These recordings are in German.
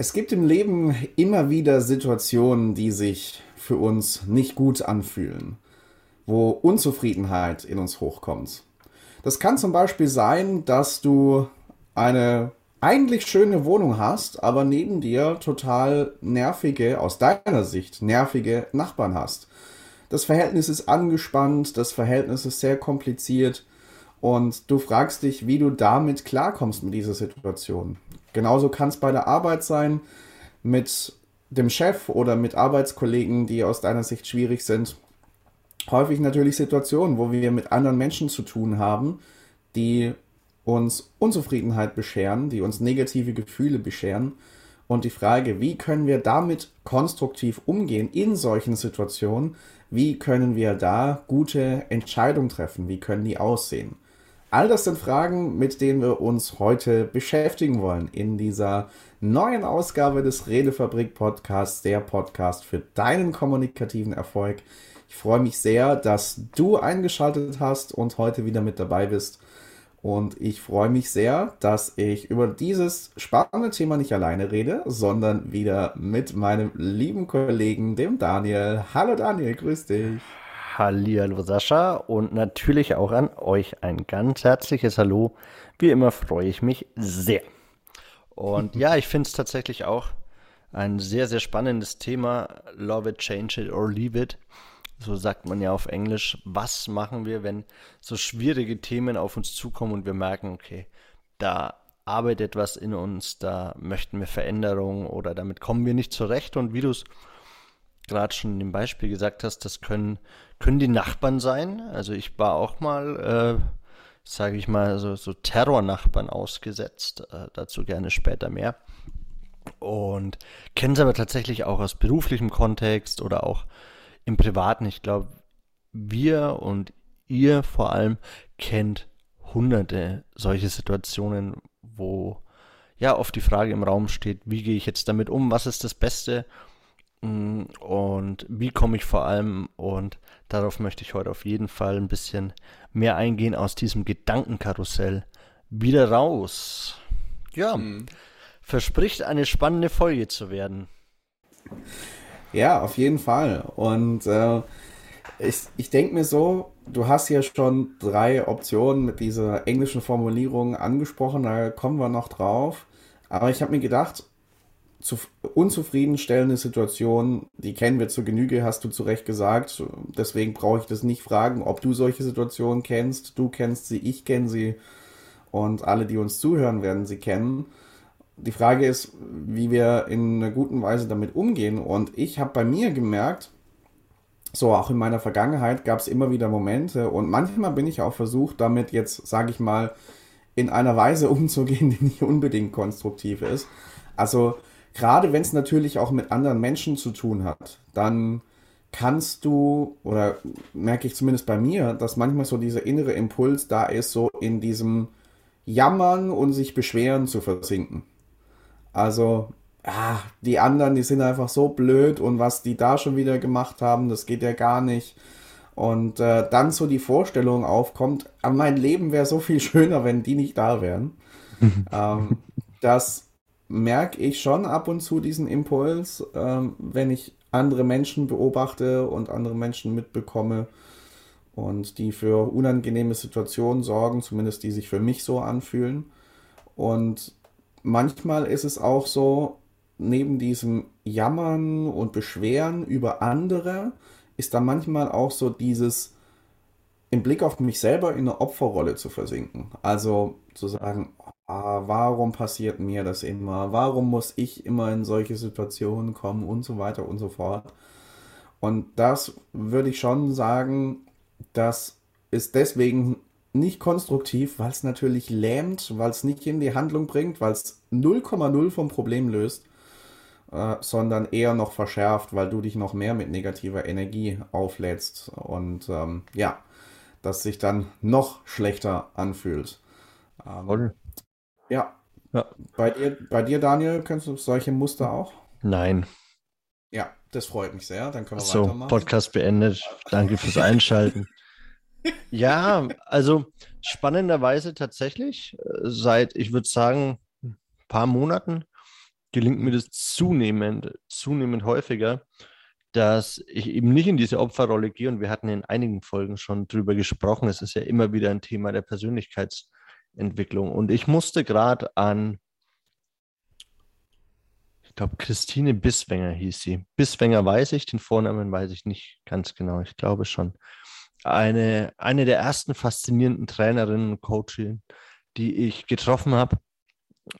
Es gibt im Leben immer wieder Situationen, die sich für uns nicht gut anfühlen, wo Unzufriedenheit in uns hochkommt. Das kann zum Beispiel sein, dass du eine eigentlich schöne Wohnung hast, aber neben dir total nervige, aus deiner Sicht, nervige Nachbarn hast. Das Verhältnis ist angespannt, das Verhältnis ist sehr kompliziert und du fragst dich, wie du damit klarkommst mit dieser Situation. Genauso kann es bei der Arbeit sein, mit dem Chef oder mit Arbeitskollegen, die aus deiner Sicht schwierig sind. Häufig natürlich Situationen, wo wir mit anderen Menschen zu tun haben, die uns Unzufriedenheit bescheren, die uns negative Gefühle bescheren. Und die Frage, wie können wir damit konstruktiv umgehen in solchen Situationen? Wie können wir da gute Entscheidungen treffen? Wie können die aussehen? All das sind Fragen, mit denen wir uns heute beschäftigen wollen in dieser neuen Ausgabe des Redefabrik Podcasts, der Podcast für deinen kommunikativen Erfolg. Ich freue mich sehr, dass du eingeschaltet hast und heute wieder mit dabei bist. Und ich freue mich sehr, dass ich über dieses spannende Thema nicht alleine rede, sondern wieder mit meinem lieben Kollegen, dem Daniel. Hallo Daniel, grüß dich. Hallihallo Sascha und natürlich auch an euch ein ganz herzliches Hallo. Wie immer freue ich mich sehr. Und ja, ich finde es tatsächlich auch ein sehr, sehr spannendes Thema. Love it, change it or leave it. So sagt man ja auf Englisch. Was machen wir, wenn so schwierige Themen auf uns zukommen und wir merken, okay, da arbeitet was in uns, da möchten wir Veränderungen oder damit kommen wir nicht zurecht. Und wie du es gerade schon dem Beispiel gesagt hast, das können, können die Nachbarn sein. Also ich war auch mal, äh, sage ich mal, so, so Terrornachbarn ausgesetzt. Äh, dazu gerne später mehr. Und kennen sie aber tatsächlich auch aus beruflichem Kontext oder auch im Privaten. Ich glaube, wir und ihr vor allem kennt hunderte solche Situationen, wo ja oft die Frage im Raum steht, wie gehe ich jetzt damit um, was ist das Beste und wie komme ich vor allem, und darauf möchte ich heute auf jeden Fall ein bisschen mehr eingehen, aus diesem Gedankenkarussell wieder raus. Ja, mhm. verspricht eine spannende Folge zu werden. Ja, auf jeden Fall. Und äh, ich, ich denke mir so, du hast ja schon drei Optionen mit dieser englischen Formulierung angesprochen, da kommen wir noch drauf. Aber ich habe mir gedacht, unzufriedenstellende Situation, die kennen wir zur Genüge, hast du zu Recht gesagt. Deswegen brauche ich das nicht fragen, ob du solche Situationen kennst. Du kennst sie, ich kenne sie und alle, die uns zuhören, werden sie kennen. Die Frage ist, wie wir in einer guten Weise damit umgehen. Und ich habe bei mir gemerkt, so auch in meiner Vergangenheit gab es immer wieder Momente und manchmal bin ich auch versucht, damit jetzt, sage ich mal, in einer Weise umzugehen, die nicht unbedingt konstruktiv ist. Also gerade wenn es natürlich auch mit anderen Menschen zu tun hat, dann kannst du, oder merke ich zumindest bei mir, dass manchmal so dieser innere Impuls da ist, so in diesem Jammern und sich beschweren zu versinken. Also, ah, die anderen, die sind einfach so blöd und was die da schon wieder gemacht haben, das geht ja gar nicht. Und äh, dann so die Vorstellung aufkommt, ah, mein Leben wäre so viel schöner, wenn die nicht da wären. ähm, dass merke ich schon ab und zu diesen Impuls, ähm, wenn ich andere Menschen beobachte und andere Menschen mitbekomme und die für unangenehme Situationen sorgen, zumindest die sich für mich so anfühlen. Und manchmal ist es auch so, neben diesem Jammern und Beschweren über andere, ist da manchmal auch so dieses im Blick auf mich selber in eine Opferrolle zu versinken. Also zu sagen, ah, warum passiert mir das immer? Warum muss ich immer in solche Situationen kommen und so weiter und so fort? Und das würde ich schon sagen, das ist deswegen nicht konstruktiv, weil es natürlich lähmt, weil es nicht in die Handlung bringt, weil es 0,0 vom Problem löst, äh, sondern eher noch verschärft, weil du dich noch mehr mit negativer Energie auflädst und ähm, ja, das sich dann noch schlechter anfühlt. Ähm, ja. ja. Bei, dir, bei dir, Daniel, kennst du solche Muster auch? Nein. Ja, das freut mich sehr. Dann können wir so, weitermachen. Podcast beendet. Danke fürs Einschalten. ja, also spannenderweise tatsächlich, äh, seit, ich würde sagen, ein paar Monaten gelingt mir das zunehmend, zunehmend häufiger, dass ich eben nicht in diese Opferrolle gehe. Und wir hatten in einigen Folgen schon drüber gesprochen. Es ist ja immer wieder ein Thema der Persönlichkeitsentwicklung. Und ich musste gerade an, ich glaube, Christine Biswenger hieß sie. Biswenger weiß ich, den Vornamen weiß ich nicht ganz genau. Ich glaube schon. Eine, eine der ersten faszinierenden Trainerinnen und Coaches, die ich getroffen habe.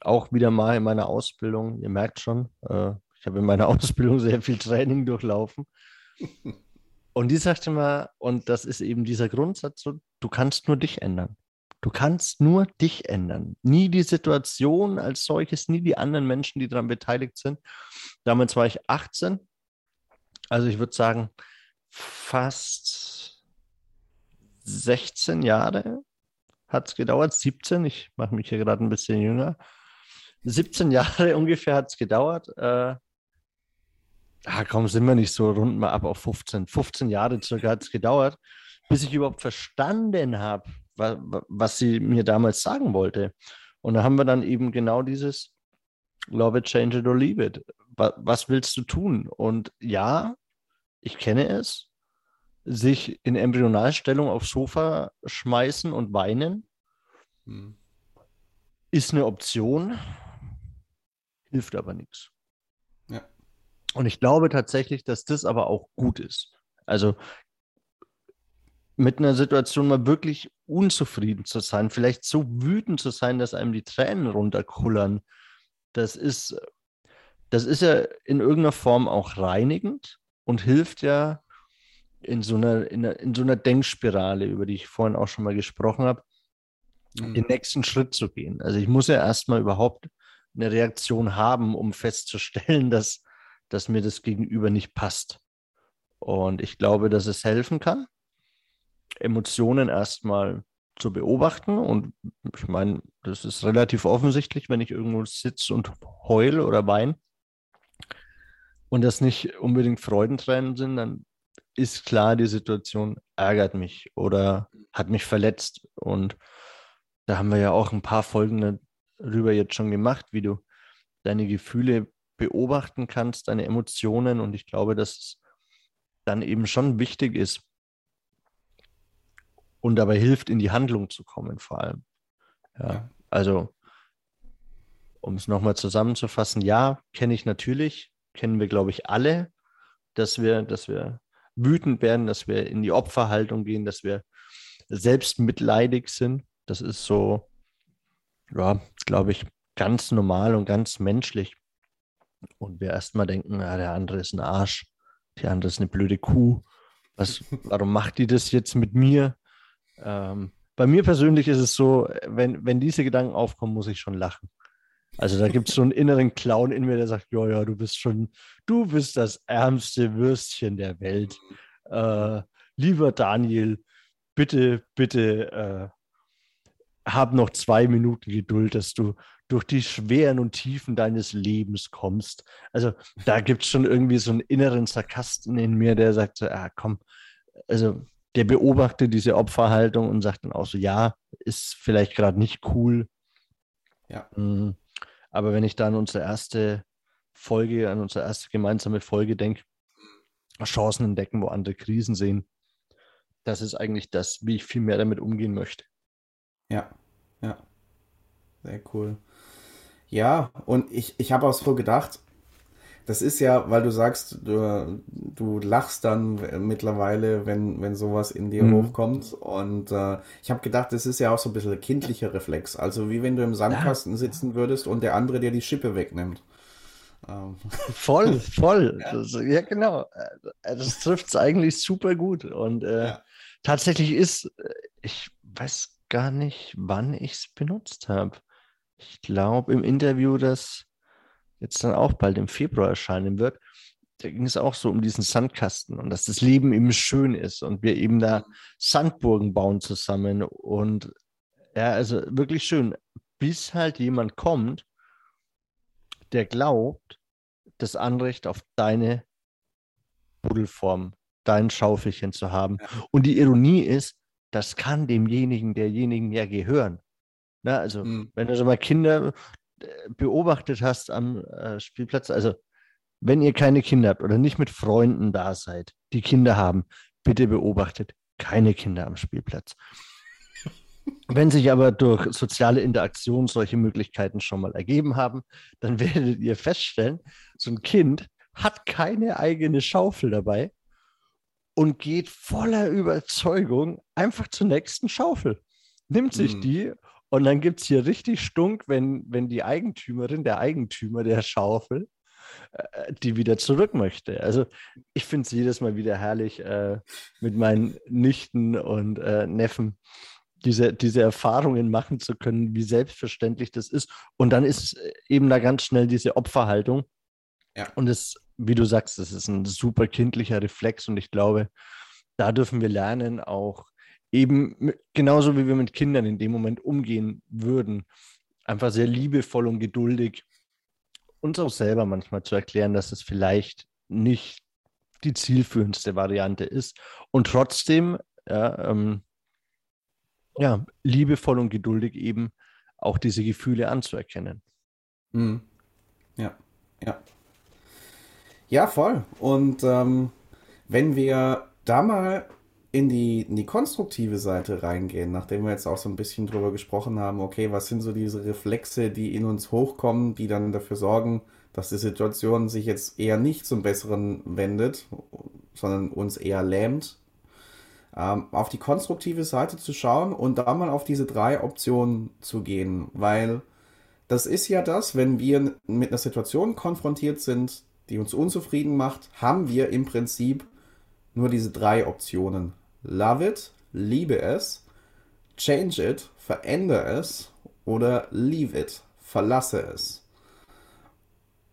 Auch wieder mal in meiner Ausbildung. Ihr merkt schon, äh, ich habe in meiner Ausbildung sehr viel Training durchlaufen. Und die sagte mal, und das ist eben dieser Grundsatz, so, du kannst nur dich ändern. Du kannst nur dich ändern. Nie die Situation als solches, nie die anderen Menschen, die daran beteiligt sind. Damals war ich 18. Also ich würde sagen, fast 16 Jahre hat es gedauert. 17, ich mache mich hier gerade ein bisschen jünger. 17 Jahre ungefähr hat es gedauert. Äh, ah, kaum sind wir nicht so rund mal ab auf 15. 15 Jahre circa hat es gedauert, bis ich überhaupt verstanden habe, was, sie mir damals sagen wollte. Und da haben wir dann eben genau dieses Love it, change it or leave it. Was, was willst du tun? Und ja, ich kenne es, sich in Embryonalstellung aufs Sofa schmeißen und weinen, hm. ist eine Option hilft aber nichts. Ja. Und ich glaube tatsächlich, dass das aber auch gut ist. Also mit einer Situation mal wirklich unzufrieden zu sein, vielleicht so wütend zu sein, dass einem die Tränen runterkullern, das ist, das ist ja in irgendeiner Form auch reinigend und hilft ja in so einer, in, einer, in so einer Denkspirale, über die ich vorhin auch schon mal gesprochen habe, mhm. den nächsten Schritt zu gehen. Also ich muss ja erstmal überhaupt eine Reaktion haben, um festzustellen, dass, dass mir das Gegenüber nicht passt. Und ich glaube, dass es helfen kann, Emotionen erstmal zu beobachten. Und ich meine, das ist relativ offensichtlich, wenn ich irgendwo sitze und heul oder wein und das nicht unbedingt Freudentränen sind, dann ist klar, die Situation ärgert mich oder hat mich verletzt. Und da haben wir ja auch ein paar Folgen darüber jetzt schon gemacht, wie du deine Gefühle beobachten kannst, deine Emotionen. Und ich glaube, dass es dann eben schon wichtig ist und dabei hilft, in die Handlung zu kommen, vor allem. Ja, also, um es nochmal zusammenzufassen, ja, kenne ich natürlich, kennen wir, glaube ich, alle, dass wir, dass wir wütend werden, dass wir in die Opferhaltung gehen, dass wir selbst mitleidig sind. Das ist so ja, glaube ich, ganz normal und ganz menschlich. Und wir erstmal denken, ja, der andere ist ein Arsch, der andere ist eine blöde Kuh. Was, warum macht die das jetzt mit mir? Ähm, bei mir persönlich ist es so, wenn, wenn diese Gedanken aufkommen, muss ich schon lachen. Also da gibt es so einen inneren Clown in mir, der sagt, ja, ja, du bist schon, du bist das ärmste Würstchen der Welt. Äh, lieber Daniel, bitte, bitte äh, hab noch zwei Minuten Geduld, dass du durch die Schweren und Tiefen deines Lebens kommst. Also da gibt es schon irgendwie so einen inneren Sarkasten in mir, der sagt so, ah, komm, also der beobachtet diese Opferhaltung und sagt dann auch so, ja, ist vielleicht gerade nicht cool. Ja. Mhm. Aber wenn ich da an unsere erste Folge, an unsere erste gemeinsame Folge denke, Chancen entdecken, wo andere Krisen sehen, das ist eigentlich das, wie ich viel mehr damit umgehen möchte. Ja, ja. Sehr cool. Ja, und ich, ich habe auch so gedacht, das ist ja, weil du sagst, du, du lachst dann mittlerweile, wenn, wenn sowas in dir mhm. hochkommt. Und äh, ich habe gedacht, das ist ja auch so ein bisschen kindlicher Reflex. Also wie wenn du im Sandkasten ja. sitzen würdest und der andere dir die Schippe wegnimmt. Ähm. Voll, voll. ja. Das, ja, genau. Äh, das trifft es eigentlich super gut. Und äh, ja. tatsächlich ist, äh, ich weiß gar nicht, wann ich es benutzt habe. Ich glaube, im Interview, das jetzt dann auch bald im Februar erscheinen wird, da ging es auch so um diesen Sandkasten und dass das Leben eben schön ist und wir eben da Sandburgen bauen zusammen und ja, also wirklich schön, bis halt jemand kommt, der glaubt, das Anrecht auf deine Buddelform, dein Schaufelchen zu haben. Und die Ironie ist, das kann demjenigen, derjenigen ja gehören. Na, also, mhm. wenn du so mal Kinder, beobachtet hast am äh, Spielplatz, also wenn ihr keine Kinder habt oder nicht mit Freunden da seid, die Kinder haben, bitte beobachtet keine Kinder am Spielplatz. Wenn sich aber durch soziale Interaktion solche Möglichkeiten schon mal ergeben haben, dann werdet ihr feststellen, so ein Kind hat keine eigene Schaufel dabei und geht voller Überzeugung einfach zur nächsten Schaufel. Nimmt sich mhm. die und dann gibt es hier richtig Stunk, wenn, wenn die Eigentümerin, der Eigentümer der Schaufel, äh, die wieder zurück möchte. Also ich finde es jedes Mal wieder herrlich, äh, mit meinen Nichten und äh, Neffen diese, diese Erfahrungen machen zu können, wie selbstverständlich das ist. Und dann ist äh, eben da ganz schnell diese Opferhaltung. Ja. Und es, wie du sagst, das ist ein super kindlicher Reflex und ich glaube, da dürfen wir lernen, auch eben genauso wie wir mit Kindern in dem Moment umgehen würden, einfach sehr liebevoll und geduldig uns auch selber manchmal zu erklären, dass es vielleicht nicht die zielführendste Variante ist und trotzdem ja, ähm, ja, liebevoll und geduldig eben auch diese Gefühle anzuerkennen. Mhm. Ja, ja. Ja, voll. Und ähm, wenn wir da mal in die, in die konstruktive Seite reingehen, nachdem wir jetzt auch so ein bisschen drüber gesprochen haben, okay, was sind so diese Reflexe, die in uns hochkommen, die dann dafür sorgen, dass die Situation sich jetzt eher nicht zum Besseren wendet, sondern uns eher lähmt ähm, auf die konstruktive Seite zu schauen und da mal auf diese drei Optionen zu gehen, weil das ist ja das, wenn wir mit einer Situation konfrontiert sind, die uns unzufrieden macht, haben wir im Prinzip nur diese drei Optionen. Love it, liebe es, change it, verändere es oder leave it, verlasse es.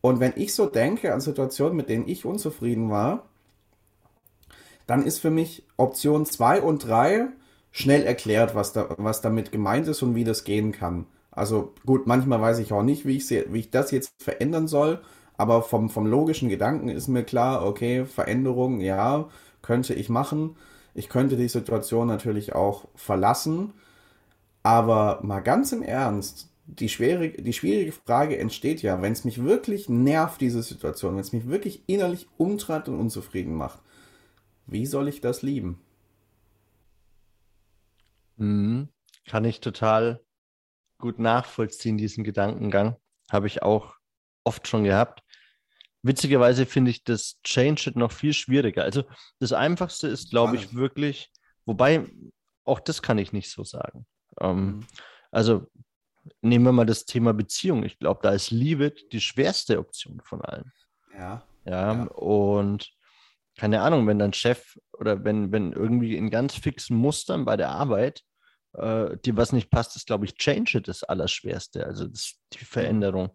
Und wenn ich so denke an Situationen, mit denen ich unzufrieden war, dann ist für mich Option 2 und 3 schnell erklärt, was, da, was damit gemeint ist und wie das gehen kann. Also gut, manchmal weiß ich auch nicht, wie ich, wie ich das jetzt verändern soll, aber vom, vom logischen Gedanken ist mir klar, okay, Veränderung, ja, könnte ich machen. Ich könnte die Situation natürlich auch verlassen. Aber mal ganz im Ernst, die, schwere, die schwierige Frage entsteht ja, wenn es mich wirklich nervt, diese Situation, wenn es mich wirklich innerlich umtreibt und unzufrieden macht, wie soll ich das lieben? Mhm. Kann ich total gut nachvollziehen, diesen Gedankengang. Habe ich auch oft schon gehabt. Witzigerweise finde ich das Change It noch viel schwieriger. Also das Einfachste ist, glaube ich, wirklich, wobei auch das kann ich nicht so sagen. Ähm, mhm. Also nehmen wir mal das Thema Beziehung. Ich glaube, da ist Liebe die schwerste Option von allen. Ja. Ja, ja. und keine Ahnung, wenn dein Chef oder wenn, wenn irgendwie in ganz fixen Mustern bei der Arbeit äh, dir was nicht passt, ist, glaube ich, Change das Allerschwerste, also das, die Veränderung.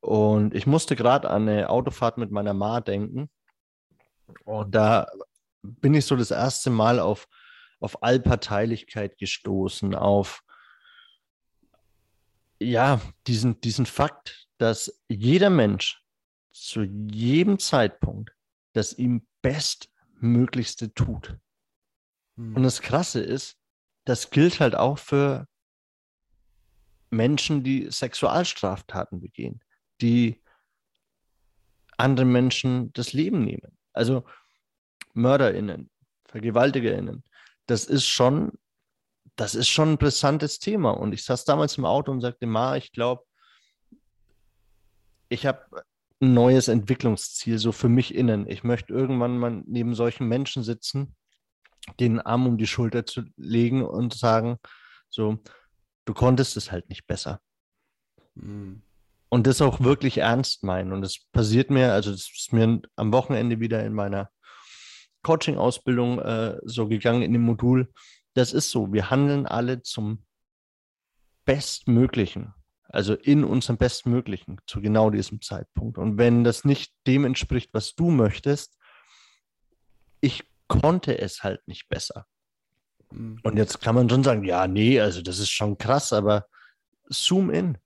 Und ich musste gerade an eine Autofahrt mit meiner Ma denken. Und da bin ich so das erste Mal auf, auf Allparteilichkeit gestoßen, auf ja, diesen, diesen Fakt, dass jeder Mensch zu jedem Zeitpunkt das ihm Bestmöglichste tut. Hm. Und das Krasse ist, das gilt halt auch für Menschen, die Sexualstraftaten begehen, die anderen Menschen das Leben nehmen. Also MörderInnen, VergewaltigerInnen. Das ist schon, das ist schon ein brisantes Thema. Und ich saß damals im Auto und sagte, Ma, ich glaube, ich habe ein neues Entwicklungsziel, so für mich innen. Ich möchte irgendwann mal neben solchen Menschen sitzen, den Arm um die Schulter zu legen und sagen, so, du konntest es halt nicht besser. Mhm. Und das auch wirklich ernst meinen. Und das passiert mir, also das ist mir am Wochenende wieder in meiner Coaching-Ausbildung äh, so gegangen in dem Modul. Das ist so, wir handeln alle zum Bestmöglichen. Also in unserem Bestmöglichen zu genau diesem Zeitpunkt. Und wenn das nicht dem entspricht, was du möchtest, ich konnte es halt nicht besser. Mhm. Und jetzt kann man schon sagen, ja, nee, also das ist schon krass, aber zoom in.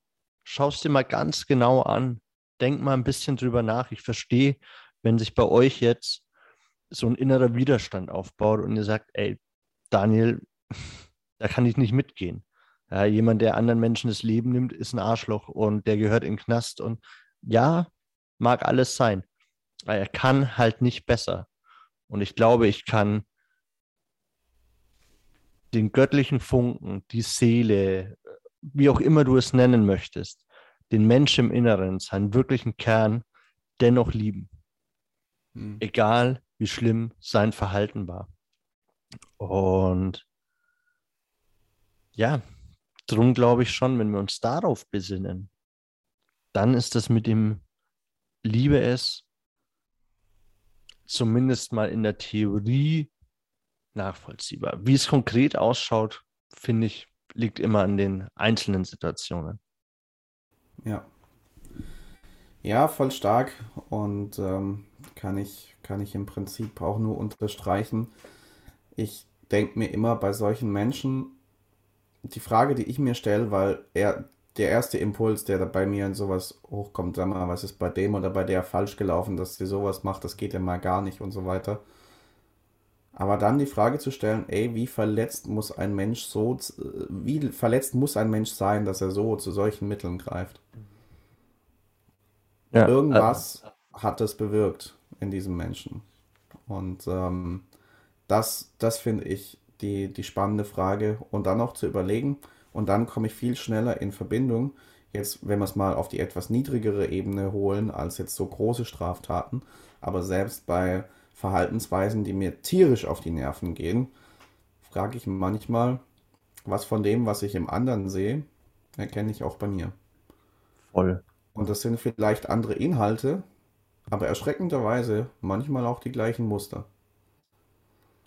Schau es dir mal ganz genau an. Denk mal ein bisschen drüber nach. Ich verstehe, wenn sich bei euch jetzt so ein innerer Widerstand aufbaut und ihr sagt, ey, Daniel, da kann ich nicht mitgehen. Ja, jemand, der anderen Menschen das Leben nimmt, ist ein Arschloch und der gehört in den Knast. Und ja, mag alles sein. Aber er kann halt nicht besser. Und ich glaube, ich kann den göttlichen Funken, die Seele, wie auch immer du es nennen möchtest, den Menschen im Inneren, seinen wirklichen Kern, dennoch lieben. Hm. Egal, wie schlimm sein Verhalten war. Und ja, darum glaube ich schon, wenn wir uns darauf besinnen, dann ist das mit dem Liebe es zumindest mal in der Theorie nachvollziehbar. Wie es konkret ausschaut, finde ich, liegt immer an den einzelnen Situationen. Ja. Ja, voll stark und ähm, kann, ich, kann ich im Prinzip auch nur unterstreichen. Ich denke mir immer bei solchen Menschen, die Frage, die ich mir stelle, weil er, der erste Impuls, der da bei mir in sowas hochkommt, sag mal, was ist bei dem oder bei der falsch gelaufen, dass sie sowas macht, das geht ja mal gar nicht und so weiter. Aber dann die Frage zu stellen, ey, wie verletzt muss ein Mensch so, wie verletzt muss ein Mensch sein, dass er so zu solchen Mitteln greift? Ja, Irgendwas äh, hat das bewirkt in diesem Menschen. Und ähm, das, das finde ich die, die spannende Frage. Und dann noch zu überlegen, und dann komme ich viel schneller in Verbindung, jetzt, wenn wir es mal auf die etwas niedrigere Ebene holen, als jetzt so große Straftaten, aber selbst bei Verhaltensweisen, die mir tierisch auf die Nerven gehen, frage ich manchmal, was von dem, was ich im anderen sehe, erkenne ich auch bei mir. Voll. Und das sind vielleicht andere Inhalte, aber erschreckenderweise manchmal auch die gleichen Muster.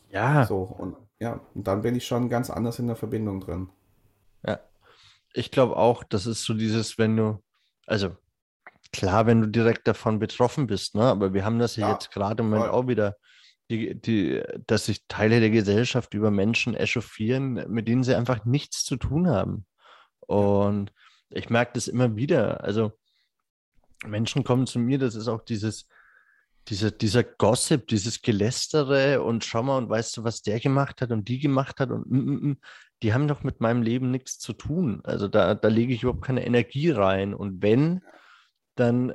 Ja. So, und ja, und dann bin ich schon ganz anders in der Verbindung drin. Ich glaube auch, das ist so dieses, wenn du, also Klar, wenn du direkt davon betroffen bist, ne? aber wir haben das ja, ja jetzt gerade im Moment auch wieder, die, die, dass sich Teile der Gesellschaft über Menschen echauffieren, mit denen sie einfach nichts zu tun haben. Und ich merke das immer wieder. Also Menschen kommen zu mir, das ist auch dieses, dieser, dieser Gossip, dieses Gelästere und schau mal und weißt du, was der gemacht hat und die gemacht hat und mm, mm, mm, die haben doch mit meinem Leben nichts zu tun. Also da, da lege ich überhaupt keine Energie rein. Und wenn, dann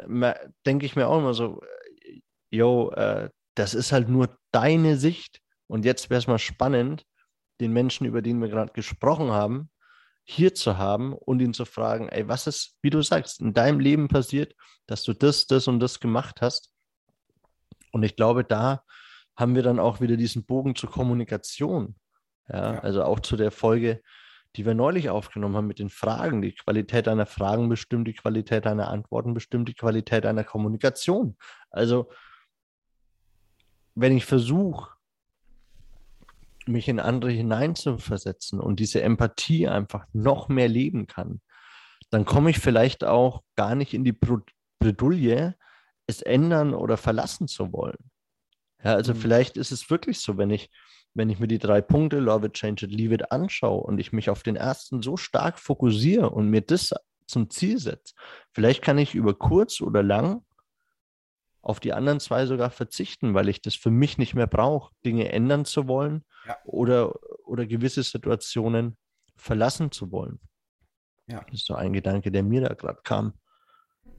denke ich mir auch immer so, yo, äh, das ist halt nur deine Sicht. Und jetzt wäre es mal spannend, den Menschen, über den wir gerade gesprochen haben, hier zu haben und ihn zu fragen, ey, was ist, wie du sagst, in deinem Leben passiert, dass du das, das und das gemacht hast. Und ich glaube, da haben wir dann auch wieder diesen Bogen zur Kommunikation. Ja, ja. also auch zu der Folge, die wir neulich aufgenommen haben mit den Fragen. Die Qualität einer Fragen bestimmt die Qualität einer Antworten, bestimmt die Qualität einer Kommunikation. Also, wenn ich versuche, mich in andere hineinzuversetzen und diese Empathie einfach noch mehr leben kann, dann komme ich vielleicht auch gar nicht in die Bredouille, es ändern oder verlassen zu wollen. Ja, also mhm. vielleicht ist es wirklich so, wenn ich wenn ich mir die drei Punkte Love it, Change it, Leave it anschaue und ich mich auf den ersten so stark fokussiere und mir das zum Ziel setze, vielleicht kann ich über kurz oder lang auf die anderen zwei sogar verzichten, weil ich das für mich nicht mehr brauche, Dinge ändern zu wollen ja. oder, oder gewisse Situationen verlassen zu wollen. Ja. Das ist so ein Gedanke, der mir da gerade kam.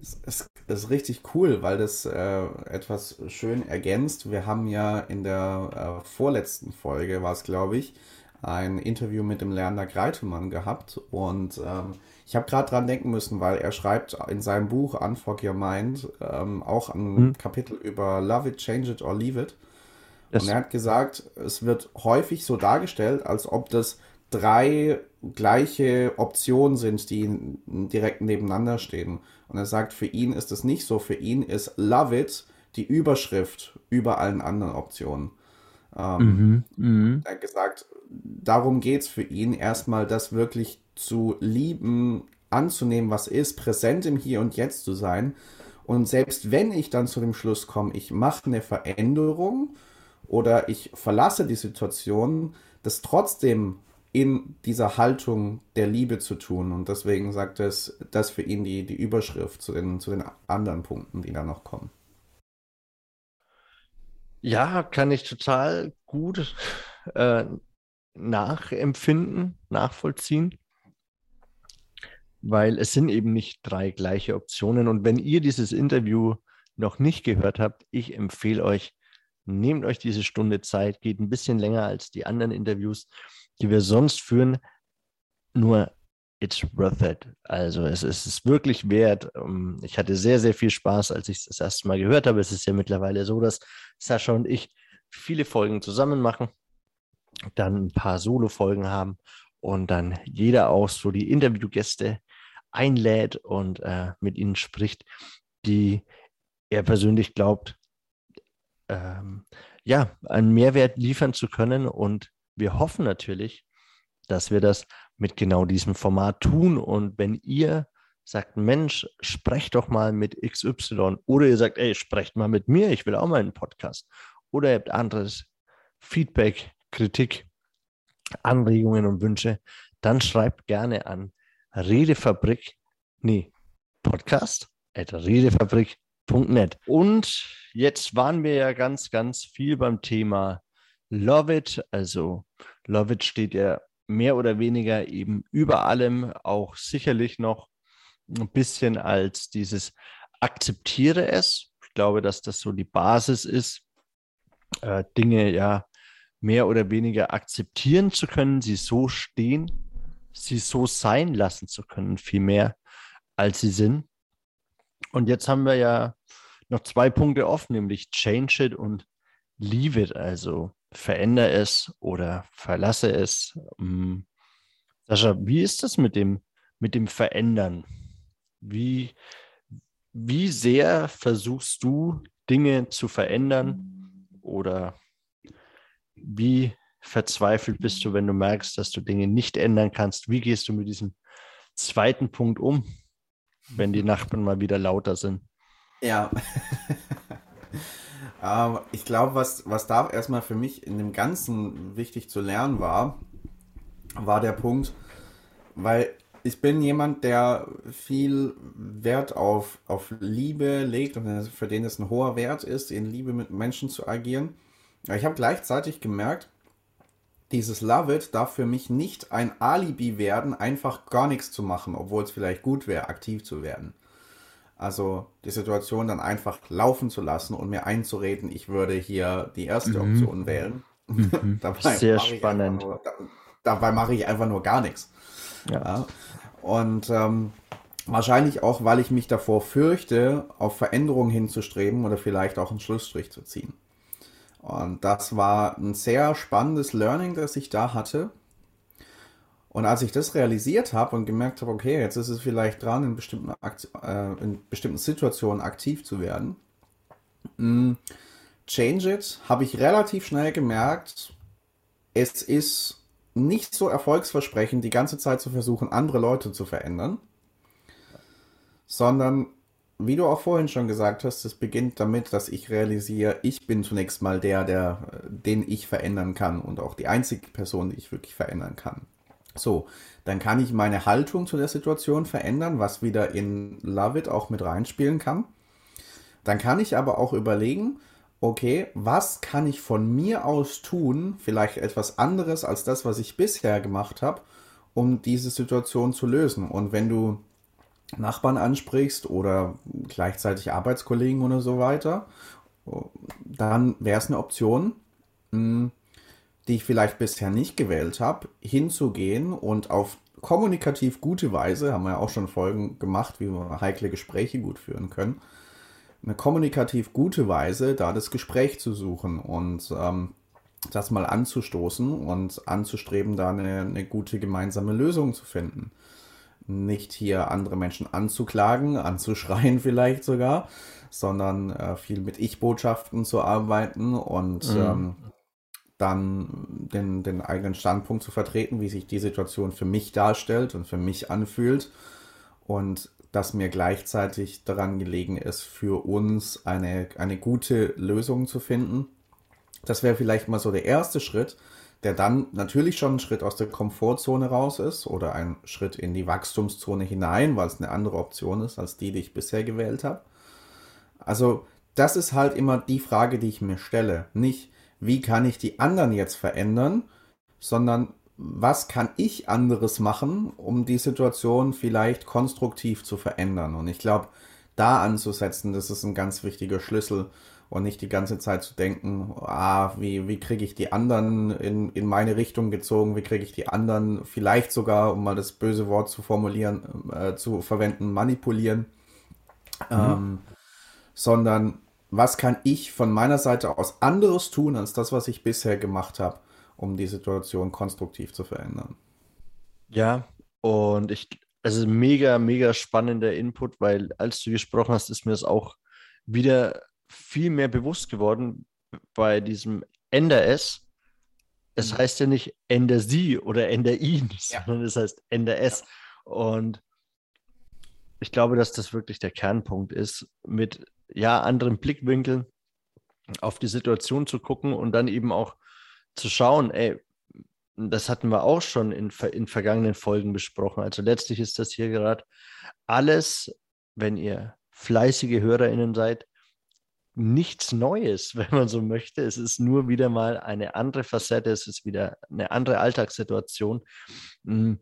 Es ist, ist, richtig cool, weil das äh, etwas schön ergänzt. Wir haben ja in der äh, vorletzten Folge, war es glaube ich, ein Interview mit dem Lerner Greitemann gehabt und ähm, ich habe gerade dran denken müssen, weil er schreibt in seinem Buch Unfog Your Mind ähm, auch ein hm. Kapitel über Love It, Change It or Leave It. Yes. Und er hat gesagt, es wird häufig so dargestellt, als ob das drei gleiche Optionen sind, die direkt nebeneinander stehen. Und er sagt, für ihn ist es nicht so. Für ihn ist Love It die Überschrift über allen anderen Optionen. Ähm, mhm, mh. Er hat gesagt, darum geht es für ihn, erstmal das wirklich zu lieben, anzunehmen, was ist, präsent im Hier und Jetzt zu sein. Und selbst wenn ich dann zu dem Schluss komme, ich mache eine Veränderung oder ich verlasse die Situation, das trotzdem in dieser Haltung der Liebe zu tun. Und deswegen sagt es das für ihn die, die Überschrift zu den, zu den anderen Punkten, die da noch kommen. Ja, kann ich total gut äh, nachempfinden, nachvollziehen. weil es sind eben nicht drei gleiche Optionen. Und wenn ihr dieses Interview noch nicht gehört habt, ich empfehle euch, nehmt euch diese Stunde Zeit, geht ein bisschen länger als die anderen Interviews, die wir sonst führen. Nur it's worth it. Also es, es ist wirklich wert. Ähm, ich hatte sehr, sehr viel Spaß, als ich es das erste Mal gehört habe. Es ist ja mittlerweile so, dass Sascha und ich viele Folgen zusammen machen, dann ein paar Solo-Folgen haben und dann jeder auch so die Interviewgäste einlädt und äh, mit ihnen spricht, die er persönlich glaubt, ähm, ja, einen Mehrwert liefern zu können. Und wir hoffen natürlich, dass wir das mit genau diesem Format tun. Und wenn ihr sagt, Mensch, sprecht doch mal mit XY oder ihr sagt, ey, sprecht mal mit mir, ich will auch mal einen Podcast. Oder ihr habt anderes Feedback, Kritik, Anregungen und Wünsche, dann schreibt gerne an Redefabrik, nee, Podcast at redefabrik.net. Und jetzt waren wir ja ganz, ganz viel beim Thema Love It. Also Love It steht ja mehr oder weniger eben über allem, auch sicherlich noch ein bisschen als dieses akzeptiere es. Ich glaube, dass das so die Basis ist, äh, Dinge ja mehr oder weniger akzeptieren zu können, sie so stehen, sie so sein lassen zu können, viel mehr als sie sind. Und jetzt haben wir ja noch zwei Punkte offen, nämlich change it und leave it, also verändere es oder verlasse es. Um, Sascha, wie ist das mit dem, mit dem Verändern? Wie, wie sehr versuchst du, Dinge zu verändern oder wie verzweifelt bist du, wenn du merkst, dass du Dinge nicht ändern kannst? Wie gehst du mit diesem zweiten Punkt um, wenn die Nachbarn mal wieder lauter sind? Ja. Ähm, ich glaube, was, was da erstmal für mich in dem Ganzen wichtig zu lernen war, war der Punkt, weil ich bin jemand, der viel Wert auf, auf Liebe legt und für den es ein hoher Wert ist, in Liebe mit Menschen zu agieren. Ich habe gleichzeitig gemerkt, dieses Love It darf für mich nicht ein Alibi werden, einfach gar nichts zu machen, obwohl es vielleicht gut wäre, aktiv zu werden. Also die Situation dann einfach laufen zu lassen und mir einzureden, ich würde hier die erste mhm. Option wählen. Mhm. Sehr spannend. Nur, dabei mache ich einfach nur gar nichts. Ja. ja. Und ähm, wahrscheinlich auch, weil ich mich davor fürchte, auf Veränderungen hinzustreben oder vielleicht auch einen Schlussstrich zu ziehen. Und das war ein sehr spannendes Learning, das ich da hatte. Und als ich das realisiert habe und gemerkt habe, okay, jetzt ist es vielleicht dran, in bestimmten, äh, in bestimmten Situationen aktiv zu werden, mh, mm, Change It habe ich relativ schnell gemerkt, es ist nicht so erfolgsversprechend, die ganze Zeit zu versuchen, andere Leute zu verändern, sondern wie du auch vorhin schon gesagt hast, es beginnt damit, dass ich realisiere, ich bin zunächst mal der, der, den ich verändern kann und auch die einzige Person, die ich wirklich verändern kann. So, dann kann ich meine Haltung zu der Situation verändern, was wieder in Love It auch mit reinspielen kann. Dann kann ich aber auch überlegen, okay, was kann ich von mir aus tun, vielleicht etwas anderes als das, was ich bisher gemacht habe, um diese Situation zu lösen. Und wenn du Nachbarn ansprichst oder gleichzeitig Arbeitskollegen oder so weiter, dann wäre es eine Option, hm, die ich vielleicht bisher nicht gewählt habe, hinzugehen und auf kommunikativ gute Weise, haben wir ja auch schon Folgen gemacht, wie wir heikle Gespräche gut führen können, eine kommunikativ gute Weise, da das Gespräch zu suchen und ähm, das mal anzustoßen und anzustreben, da eine, eine gute gemeinsame Lösung zu finden nicht hier andere Menschen anzuklagen, anzuschreien vielleicht sogar, sondern äh, viel mit Ich-Botschaften zu arbeiten und mhm. ähm, dann den, den eigenen Standpunkt zu vertreten, wie sich die Situation für mich darstellt und für mich anfühlt und dass mir gleichzeitig daran gelegen ist, für uns eine, eine gute Lösung zu finden. Das wäre vielleicht mal so der erste Schritt, der dann natürlich schon ein Schritt aus der Komfortzone raus ist oder ein Schritt in die Wachstumszone hinein, weil es eine andere Option ist als die, die ich bisher gewählt habe. Also das ist halt immer die Frage, die ich mir stelle. Nicht, wie kann ich die anderen jetzt verändern, sondern was kann ich anderes machen, um die Situation vielleicht konstruktiv zu verändern? Und ich glaube, da anzusetzen, das ist ein ganz wichtiger Schlüssel und nicht die ganze Zeit zu denken, ah, wie, wie kriege ich die anderen in, in meine Richtung gezogen, wie kriege ich die anderen vielleicht sogar, um mal das böse Wort zu formulieren, äh, zu verwenden, manipulieren, mhm. ähm, sondern was kann ich von meiner Seite aus anderes tun als das, was ich bisher gemacht habe, um die Situation konstruktiv zu verändern. Ja, und ich, also mega, mega spannender Input, weil als du gesprochen hast, ist mir das auch wieder viel mehr bewusst geworden bei diesem Ender S. Es mhm. heißt ja nicht Ender sie oder Ender ihn, ja. sondern es heißt Ender S. Ja. Und ich glaube, dass das wirklich der Kernpunkt ist, mit ja, anderen Blickwinkeln auf die Situation zu gucken und dann eben auch zu schauen, ey, das hatten wir auch schon in, in vergangenen Folgen besprochen. Also letztlich ist das hier gerade alles, wenn ihr fleißige HörerInnen seid, nichts Neues, wenn man so möchte. Es ist nur wieder mal eine andere Facette, es ist wieder eine andere Alltagssituation. Mm.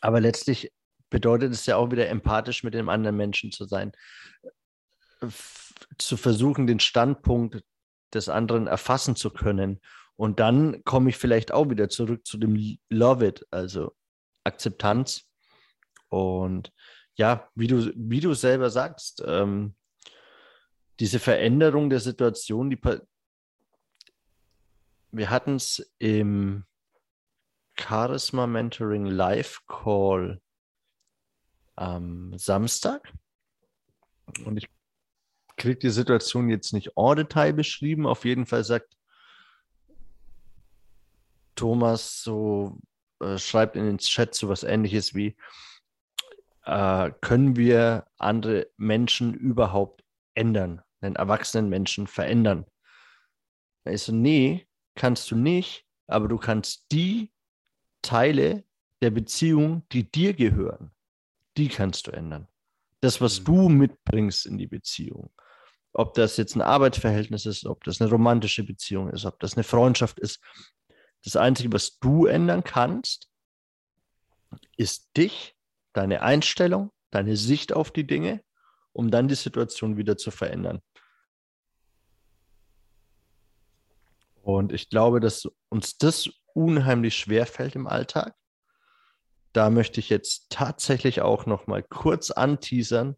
Aber letztlich bedeutet es ja auch wieder empathisch mit dem anderen Menschen zu sein zu versuchen, den Standpunkt des anderen erfassen zu können. Und dann komme ich vielleicht auch wieder zurück zu dem Love it, also Akzeptanz. Und ja, wie du, wie du selber sagst, ähm, diese Veränderung der Situation, die wir hatten es im Charisma Mentoring Live Call am Samstag. Und ich kriege die Situation jetzt nicht en Detail beschrieben. Auf jeden Fall sagt Thomas so, äh, schreibt in den Chat so was ähnliches wie, äh, können wir andere Menschen überhaupt ändern, einen erwachsenen Menschen verändern? Da ist so, nee, kannst du nicht, aber du kannst die Teile der Beziehung, die dir gehören, die kannst du ändern. Das, was mhm. du mitbringst in die Beziehung. Ob das jetzt ein Arbeitsverhältnis ist, ob das eine romantische Beziehung ist, ob das eine Freundschaft ist. Das Einzige, was du ändern kannst, ist dich, deine Einstellung, deine Sicht auf die Dinge, um dann die Situation wieder zu verändern. Und ich glaube, dass uns das unheimlich schwer fällt im Alltag. Da möchte ich jetzt tatsächlich auch noch mal kurz anteasern,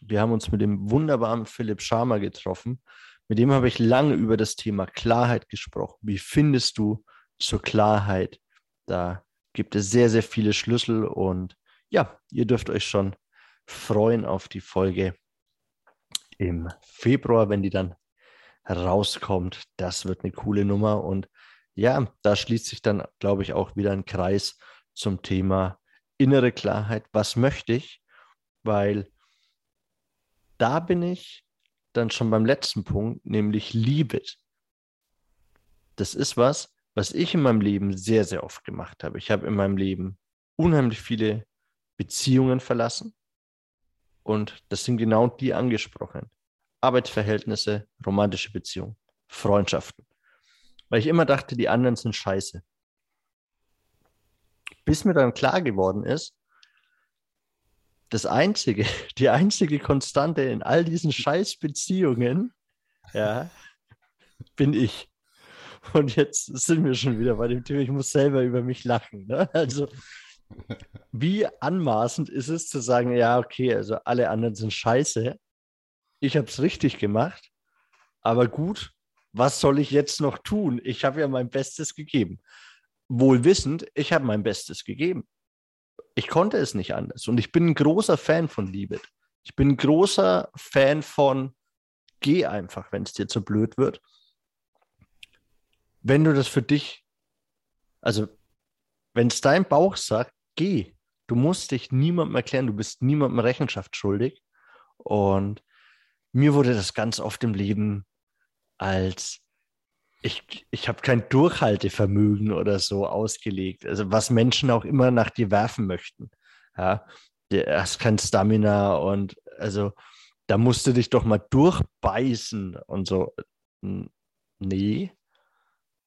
wir haben uns mit dem wunderbaren Philipp Sharma getroffen. Mit dem habe ich lange über das Thema Klarheit gesprochen. Wie findest du zur Klarheit? Da gibt es sehr, sehr viele Schlüssel und ja, ihr dürft euch schon freuen auf die Folge im Februar, wenn die dann rauskommt. Das wird eine coole Nummer und ja, da schließt sich dann, glaube ich, auch wieder ein Kreis zum Thema innere Klarheit. Was möchte ich? Weil da bin ich dann schon beim letzten Punkt, nämlich Liebe. Das ist was, was ich in meinem Leben sehr, sehr oft gemacht habe. Ich habe in meinem Leben unheimlich viele Beziehungen verlassen. Und das sind genau die angesprochen. Arbeitsverhältnisse, romantische Beziehungen, Freundschaften. Weil ich immer dachte, die anderen sind scheiße. Bis mir dann klar geworden ist, das einzige, die einzige Konstante in all diesen Scheißbeziehungen, ja, bin ich. Und jetzt sind wir schon wieder bei dem Thema, ich muss selber über mich lachen. Ne? Also, wie anmaßend ist es zu sagen, ja, okay, also alle anderen sind scheiße. Ich habe es richtig gemacht, aber gut, was soll ich jetzt noch tun? Ich habe ja mein Bestes gegeben. Wohl wissend, ich habe mein Bestes gegeben. Ich konnte es nicht anders. Und ich bin ein großer Fan von Liebe. Ich bin ein großer Fan von geh einfach, wenn es dir zu blöd wird. Wenn du das für dich, also wenn es dein Bauch sagt, geh. Du musst dich niemandem erklären, du bist niemandem Rechenschaft schuldig. Und mir wurde das ganz oft im Leben als ich, ich habe kein Durchhaltevermögen oder so ausgelegt. Also was Menschen auch immer nach dir werfen möchten. Ja, du hast kein Stamina und also da musst du dich doch mal durchbeißen und so. Nee,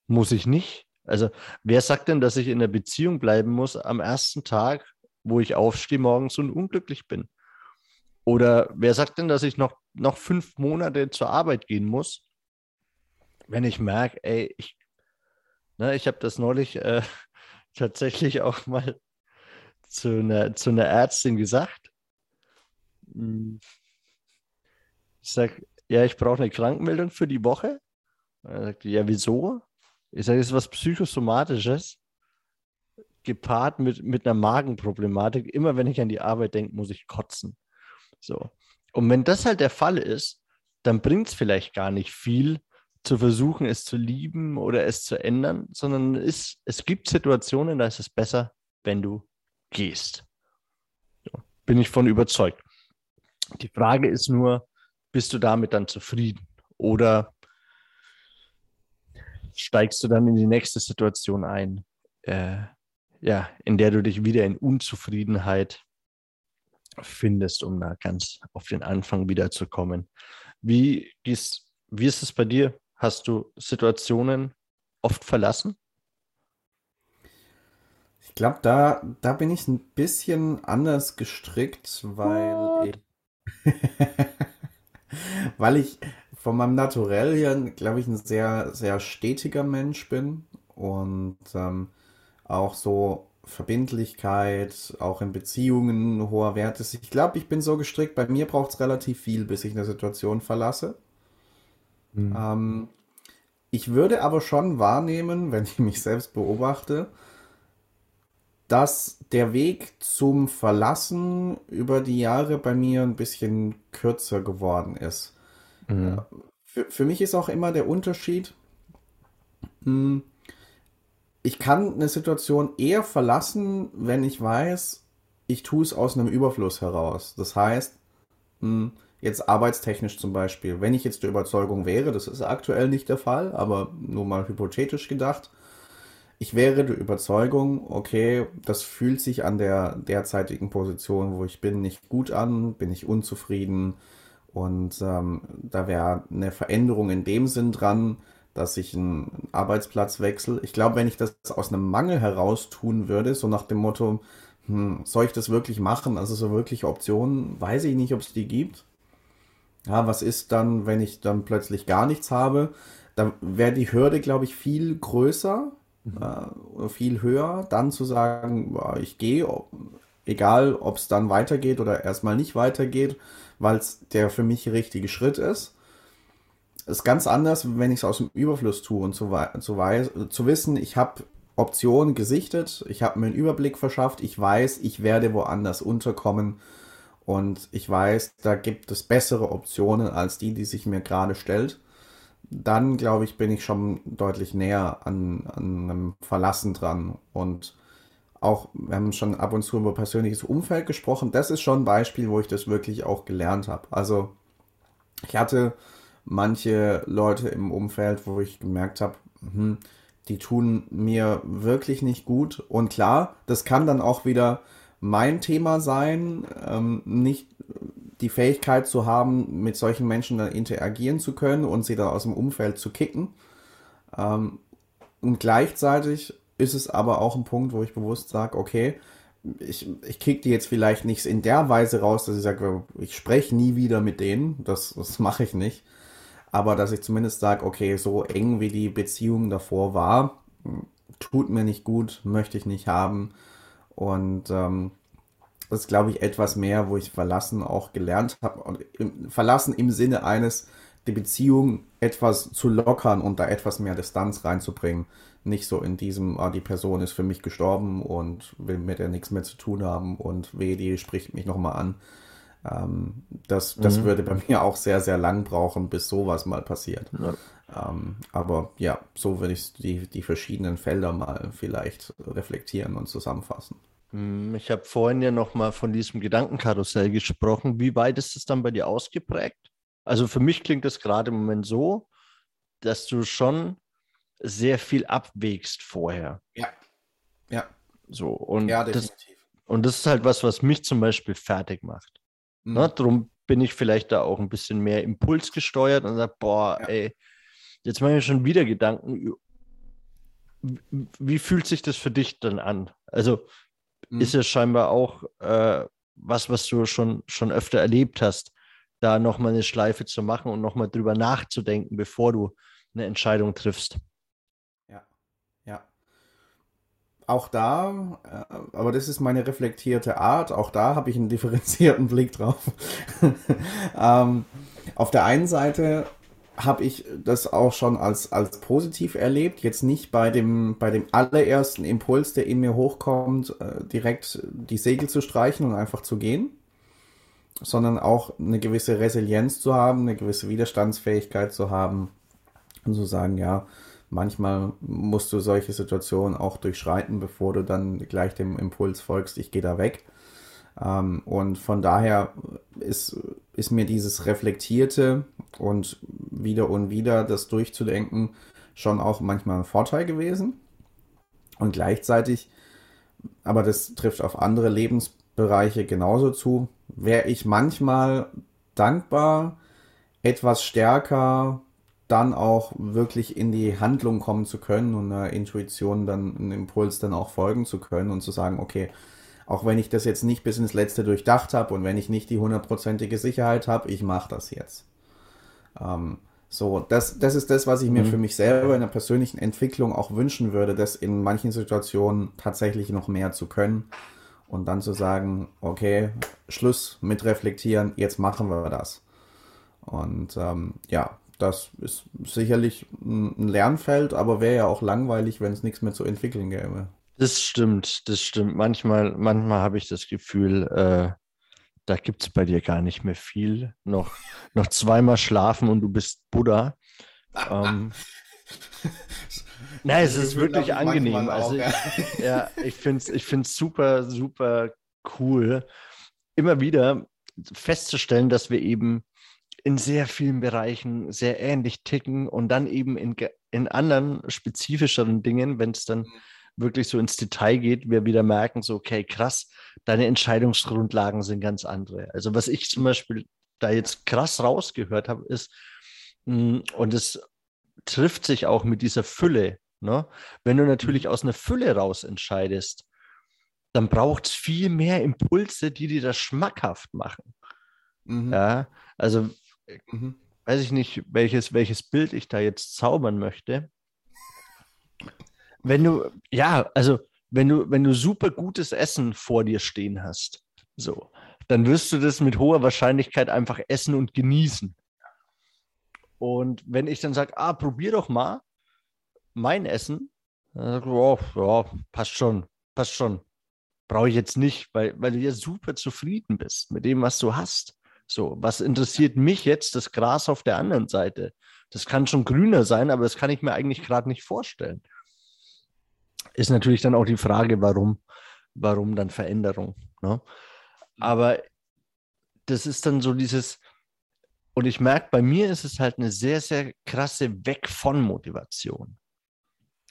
muss ich nicht. Also, wer sagt denn, dass ich in der Beziehung bleiben muss am ersten Tag, wo ich aufstehe morgens und unglücklich bin? Oder wer sagt denn, dass ich noch, noch fünf Monate zur Arbeit gehen muss, wenn ich merke, ey, ich, ne, ich habe das neulich äh, tatsächlich auch mal zu einer, zu einer Ärztin gesagt. Hm. Ich sage, ja, ich brauche eine Krankmeldung für die Woche. Er sagt, ja, wieso? Ich sage, es ist was Psychosomatisches, gepaart mit, mit einer Magenproblematik. Immer wenn ich an die Arbeit denke, muss ich kotzen. So. Und wenn das halt der Fall ist, dann bringt es vielleicht gar nicht viel, zu versuchen, es zu lieben oder es zu ändern, sondern es, es gibt Situationen, da ist es besser, wenn du gehst. Bin ich von überzeugt. Die Frage ist nur, bist du damit dann zufrieden? Oder steigst du dann in die nächste Situation ein, äh, ja, in der du dich wieder in Unzufriedenheit findest, um da ganz auf den Anfang wiederzukommen. Wie wie ist es bei dir? Hast du Situationen oft verlassen? Ich glaube, da, da bin ich ein bisschen anders gestrickt, weil ich, weil ich von meinem Naturell her, glaube ich, ein sehr, sehr stetiger Mensch bin und ähm, auch so Verbindlichkeit, auch in Beziehungen hoher Wert ist. Ich glaube, ich bin so gestrickt, bei mir braucht es relativ viel, bis ich eine Situation verlasse. Mhm. Ähm, ich würde aber schon wahrnehmen, wenn ich mich selbst beobachte, dass der Weg zum Verlassen über die Jahre bei mir ein bisschen kürzer geworden ist. Mhm. Für, für mich ist auch immer der Unterschied, hm, ich kann eine Situation eher verlassen, wenn ich weiß, ich tue es aus einem Überfluss heraus. Das heißt, hm, jetzt arbeitstechnisch zum Beispiel, wenn ich jetzt der Überzeugung wäre, das ist aktuell nicht der Fall, aber nur mal hypothetisch gedacht, ich wäre der Überzeugung, okay, das fühlt sich an der derzeitigen Position, wo ich bin, nicht gut an, bin ich unzufrieden und ähm, da wäre eine Veränderung in dem Sinn dran, dass ich einen Arbeitsplatz wechsle. Ich glaube, wenn ich das aus einem Mangel heraus tun würde, so nach dem Motto, hm, soll ich das wirklich machen? Also so wirkliche Optionen, weiß ich nicht, ob es die gibt. Ja, was ist dann, wenn ich dann plötzlich gar nichts habe? Da wäre die Hürde, glaube ich, viel größer, mhm. äh, viel höher, dann zu sagen, ich gehe, egal ob es dann weitergeht oder erstmal nicht weitergeht, weil es der für mich richtige Schritt ist ist ganz anders, wenn ich es aus dem Überfluss tue und zu, zu, zu wissen, ich habe Optionen gesichtet, ich habe mir einen Überblick verschafft, ich weiß, ich werde woanders unterkommen und ich weiß, da gibt es bessere Optionen als die, die sich mir gerade stellt. Dann, glaube ich, bin ich schon deutlich näher an, an einem Verlassen dran. Und auch, wir haben schon ab und zu über persönliches Umfeld gesprochen. Das ist schon ein Beispiel, wo ich das wirklich auch gelernt habe. Also, ich hatte manche Leute im Umfeld, wo ich gemerkt habe, hm, die tun mir wirklich nicht gut. Und klar, das kann dann auch wieder mein Thema sein, ähm, nicht die Fähigkeit zu haben, mit solchen Menschen dann interagieren zu können und sie dann aus dem Umfeld zu kicken. Ähm, und gleichzeitig ist es aber auch ein Punkt, wo ich bewusst sage, okay, ich, ich kick die jetzt vielleicht nicht in der Weise raus, dass ich sage, ich spreche nie wieder mit denen. Das, das mache ich nicht aber dass ich zumindest sage, okay, so eng wie die Beziehung davor war, tut mir nicht gut, möchte ich nicht haben. Und ähm, das ist, glaube ich, etwas mehr, wo ich Verlassen auch gelernt habe. Verlassen im Sinne eines, die Beziehung etwas zu lockern und da etwas mehr Distanz reinzubringen. Nicht so in diesem, ah, die Person ist für mich gestorben und will mit der nichts mehr zu tun haben und weh, die spricht mich nochmal an. Ähm, das das mhm. würde bei mir auch sehr, sehr lang brauchen, bis sowas mal passiert. Ja. Ähm, aber ja, so würde ich die, die verschiedenen Felder mal vielleicht reflektieren und zusammenfassen. Mhm, ich habe vorhin ja nochmal von diesem Gedankenkarussell gesprochen. Wie weit ist es dann bei dir ausgeprägt? Also für mich klingt es gerade im Moment so, dass du schon sehr viel abwägst vorher. Ja. Ja. So, und, ja, das, und das ist halt was, was mich zum Beispiel fertig macht. Mhm. Ne, darum bin ich vielleicht da auch ein bisschen mehr impulsgesteuert und sage, boah, ja. ey, jetzt mache ich mir schon wieder Gedanken wie fühlt sich das für dich dann an? Also mhm. ist es scheinbar auch äh, was, was du schon, schon öfter erlebt hast, da nochmal eine Schleife zu machen und nochmal drüber nachzudenken, bevor du eine Entscheidung triffst. Ja, ja. Auch da, äh, aber das ist meine reflektierte Art, auch da habe ich einen differenzierten Blick drauf. ähm, auf der einen Seite habe ich das auch schon als, als positiv erlebt. Jetzt nicht bei dem, bei dem allerersten Impuls, der in mir hochkommt, äh, direkt die Segel zu streichen und einfach zu gehen, sondern auch eine gewisse Resilienz zu haben, eine gewisse Widerstandsfähigkeit zu haben und zu sagen, ja, manchmal musst du solche Situationen auch durchschreiten, bevor du dann gleich dem Impuls folgst, ich gehe da weg. Ähm, und von daher ist, ist mir dieses Reflektierte und wieder und wieder das durchzudenken schon auch manchmal ein Vorteil gewesen. Und gleichzeitig, aber das trifft auf andere Lebensbereiche genauso zu, wäre ich manchmal dankbar, etwas stärker dann auch wirklich in die Handlung kommen zu können und einer Intuition dann, einen Impuls dann auch folgen zu können und zu sagen, okay, auch wenn ich das jetzt nicht bis ins Letzte durchdacht habe und wenn ich nicht die hundertprozentige Sicherheit habe, ich mache das jetzt. Ähm, so, das, das ist das, was ich mir mhm. für mich selber in der persönlichen Entwicklung auch wünschen würde, das in manchen Situationen tatsächlich noch mehr zu können und dann zu sagen, okay, Schluss mit reflektieren, jetzt machen wir das. Und ähm, ja, das ist sicherlich ein Lernfeld, aber wäre ja auch langweilig, wenn es nichts mehr zu entwickeln gäbe. Das stimmt, das stimmt. Manchmal, manchmal habe ich das Gefühl, äh, da gibt es bei dir gar nicht mehr viel. Noch, noch zweimal schlafen und du bist Buddha. ähm, Nein, es ist wirklich angenehm. Also, ja. ja, ich finde es ich find's super, super cool, immer wieder festzustellen, dass wir eben in sehr vielen Bereichen sehr ähnlich ticken und dann eben in, in anderen spezifischeren Dingen, wenn es dann mhm wirklich so ins Detail geht, wir wieder merken, so, okay, krass, deine Entscheidungsgrundlagen sind ganz andere. Also was ich zum Beispiel da jetzt krass rausgehört habe, ist, mm, und es trifft sich auch mit dieser Fülle, ne? wenn du natürlich mhm. aus einer Fülle raus entscheidest, dann braucht es viel mehr Impulse, die dir das schmackhaft machen. Mhm. Ja, also mhm. weiß ich nicht, welches, welches Bild ich da jetzt zaubern möchte. Wenn du, ja, also wenn du, wenn du super gutes Essen vor dir stehen hast, so, dann wirst du das mit hoher Wahrscheinlichkeit einfach essen und genießen. Und wenn ich dann sage, ah, probier doch mal mein Essen, dann sag ich, oh, ja, passt schon, passt schon. Brauche ich jetzt nicht, weil, weil du ja super zufrieden bist mit dem, was du hast. So, was interessiert mich jetzt das Gras auf der anderen Seite? Das kann schon grüner sein, aber das kann ich mir eigentlich gerade nicht vorstellen ist natürlich dann auch die Frage, warum, warum dann Veränderung. Ne? Aber das ist dann so dieses, und ich merke, bei mir ist es halt eine sehr, sehr krasse Weg von Motivation.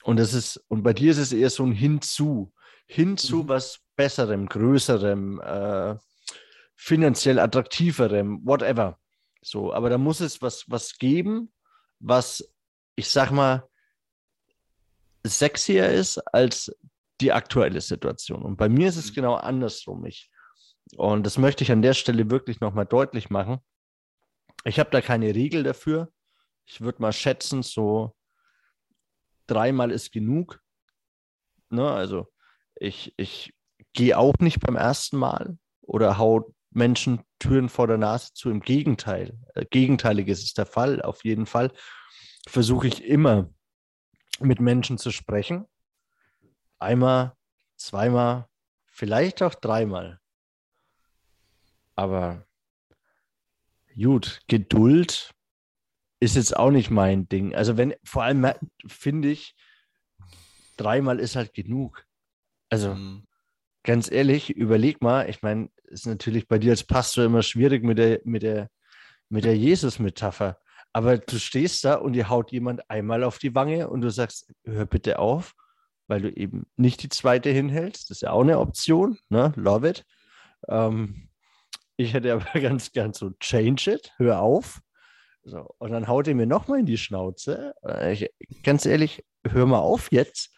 Und das ist, und bei dir ist es eher so ein Hinzu, hinzu mhm. was Besserem, Größerem, äh, finanziell attraktiverem, whatever. So, aber da muss es was, was geben, was, ich sag mal, sexier ist als die aktuelle Situation. Und bei mir ist es mhm. genau andersrum. Ich, und das möchte ich an der Stelle wirklich nochmal deutlich machen. Ich habe da keine Regel dafür. Ich würde mal schätzen, so dreimal ist genug. Ne? Also ich, ich gehe auch nicht beim ersten Mal oder hau Menschen Türen vor der Nase zu. Im Gegenteil. Äh, Gegenteiliges ist der Fall. Auf jeden Fall versuche ich immer mit Menschen zu sprechen. Einmal, zweimal, vielleicht auch dreimal. Aber gut, Geduld ist jetzt auch nicht mein Ding. Also wenn, vor allem finde ich, dreimal ist halt genug. Also mhm. ganz ehrlich, überleg mal, ich meine, ist natürlich bei dir als Pastor immer schwierig mit der, mit der, mit der Jesus-Metapher. Aber du stehst da und dir haut jemand einmal auf die Wange und du sagst, hör bitte auf, weil du eben nicht die zweite hinhältst. Das ist ja auch eine Option. Ne? Love it. Ähm, ich hätte aber ganz gern so, change it, hör auf. So, und dann haut er mir nochmal in die Schnauze. Ich, ganz ehrlich, hör mal auf jetzt.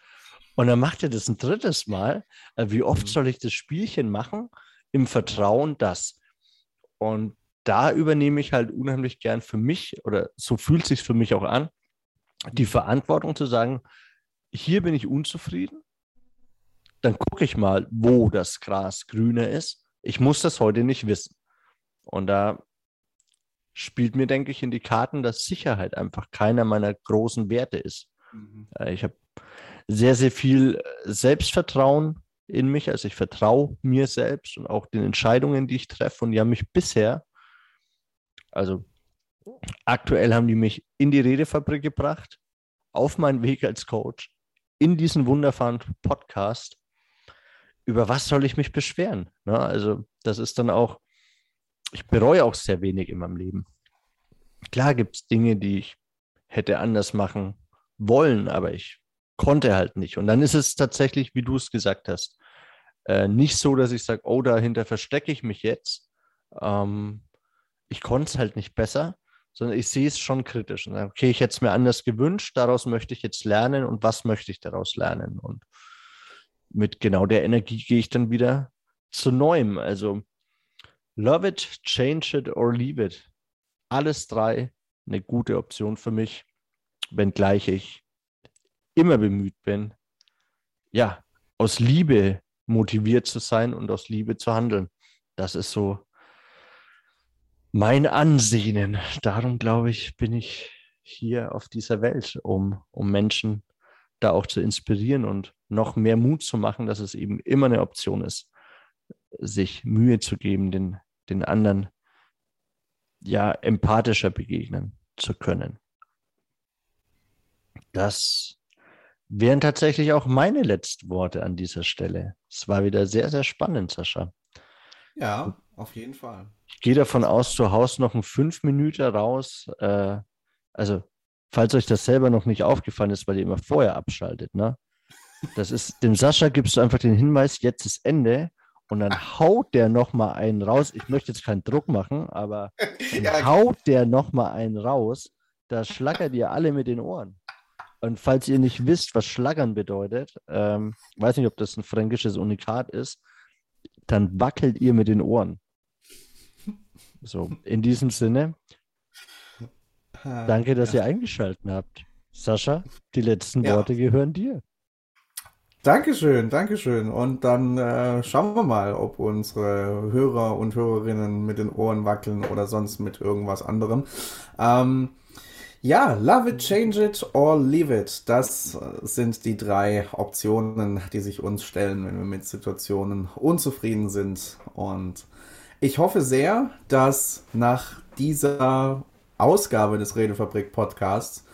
Und dann macht er das ein drittes Mal. Äh, wie oft mhm. soll ich das Spielchen machen? Im Vertrauen, dass. Und da übernehme ich halt unheimlich gern für mich, oder so fühlt sich für mich auch an, die Verantwortung zu sagen, hier bin ich unzufrieden, dann gucke ich mal, wo das Gras grüner ist. Ich muss das heute nicht wissen. Und da spielt mir, denke ich, in die Karten, dass Sicherheit einfach keiner meiner großen Werte ist. Mhm. Äh, ich habe sehr, sehr viel Selbstvertrauen in mich. Also ich vertraue mir selbst und auch den Entscheidungen, die ich treffe. Und die haben mich bisher, also aktuell haben die mich in die Redefabrik gebracht, auf meinen Weg als Coach, in diesen wunderbaren Podcast. Über was soll ich mich beschweren? Ne? Also das ist dann auch ich bereue auch sehr wenig in meinem Leben. Klar gibt es Dinge, die ich hätte anders machen wollen, aber ich konnte halt nicht. Und dann ist es tatsächlich, wie du es gesagt hast, äh, nicht so, dass ich sage, oh, dahinter verstecke ich mich jetzt. Ähm, ich konnte es halt nicht besser, sondern ich sehe es schon kritisch und sage, okay, ich hätte es mir anders gewünscht, daraus möchte ich jetzt lernen und was möchte ich daraus lernen? Und mit genau der Energie gehe ich dann wieder zu neuem. Also Love it, change it or leave it. Alles drei eine gute Option für mich, wenngleich ich immer bemüht bin, ja, aus Liebe motiviert zu sein und aus Liebe zu handeln. Das ist so mein Ansehen. Darum glaube ich, bin ich hier auf dieser Welt, um, um Menschen da auch zu inspirieren und noch mehr Mut zu machen, dass es eben immer eine Option ist, sich Mühe zu geben, den den anderen ja empathischer begegnen zu können. Das wären tatsächlich auch meine letzten Worte an dieser Stelle. Es war wieder sehr, sehr spannend, Sascha. Ja, auf jeden Fall. Gehe davon aus, zu Hause noch ein fünf Minuten raus. Äh, also, falls euch das selber noch nicht aufgefallen ist, weil ihr immer vorher abschaltet, ne? Das ist, dem Sascha gibst du einfach den Hinweis, jetzt ist Ende und dann Ach. haut der nochmal einen raus. Ich möchte jetzt keinen Druck machen, aber ja, haut der nochmal einen raus. Da schlackert ihr alle mit den Ohren. Und falls ihr nicht wisst, was Schlaggern bedeutet, ähm, weiß nicht, ob das ein fränkisches Unikat ist, dann wackelt ihr mit den Ohren. So, in diesem Sinne, danke, dass ja. ihr eingeschaltet habt. Sascha, die letzten ja. Worte gehören dir. Dankeschön, Dankeschön. Und dann äh, schauen wir mal, ob unsere Hörer und Hörerinnen mit den Ohren wackeln oder sonst mit irgendwas anderem. Ähm, ja, love it, change it or leave it. Das sind die drei Optionen, die sich uns stellen, wenn wir mit Situationen unzufrieden sind. Und ich hoffe sehr, dass nach dieser Ausgabe des Redefabrik Podcasts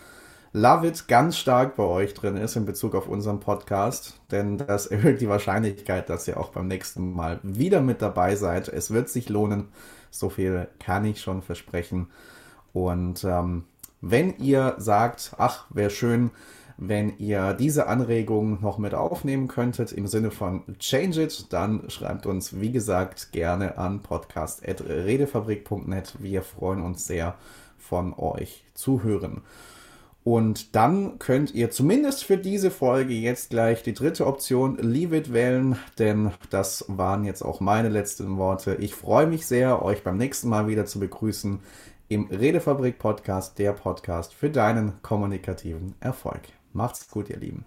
Love It ganz stark bei euch drin ist in Bezug auf unseren Podcast, denn das erhöht die Wahrscheinlichkeit, dass ihr auch beim nächsten Mal wieder mit dabei seid. Es wird sich lohnen, so viel kann ich schon versprechen. Und ähm, wenn ihr sagt, ach, wäre schön, wenn ihr diese Anregung noch mit aufnehmen könntet im Sinne von Change It, dann schreibt uns, wie gesagt, gerne an podcast.redefabrik.net. Wir freuen uns sehr, von euch zu hören. Und dann könnt ihr zumindest für diese Folge jetzt gleich die dritte Option Leave It wählen, denn das waren jetzt auch meine letzten Worte. Ich freue mich sehr, euch beim nächsten Mal wieder zu begrüßen im Redefabrik Podcast, der Podcast für deinen kommunikativen Erfolg. Macht's gut, ihr Lieben.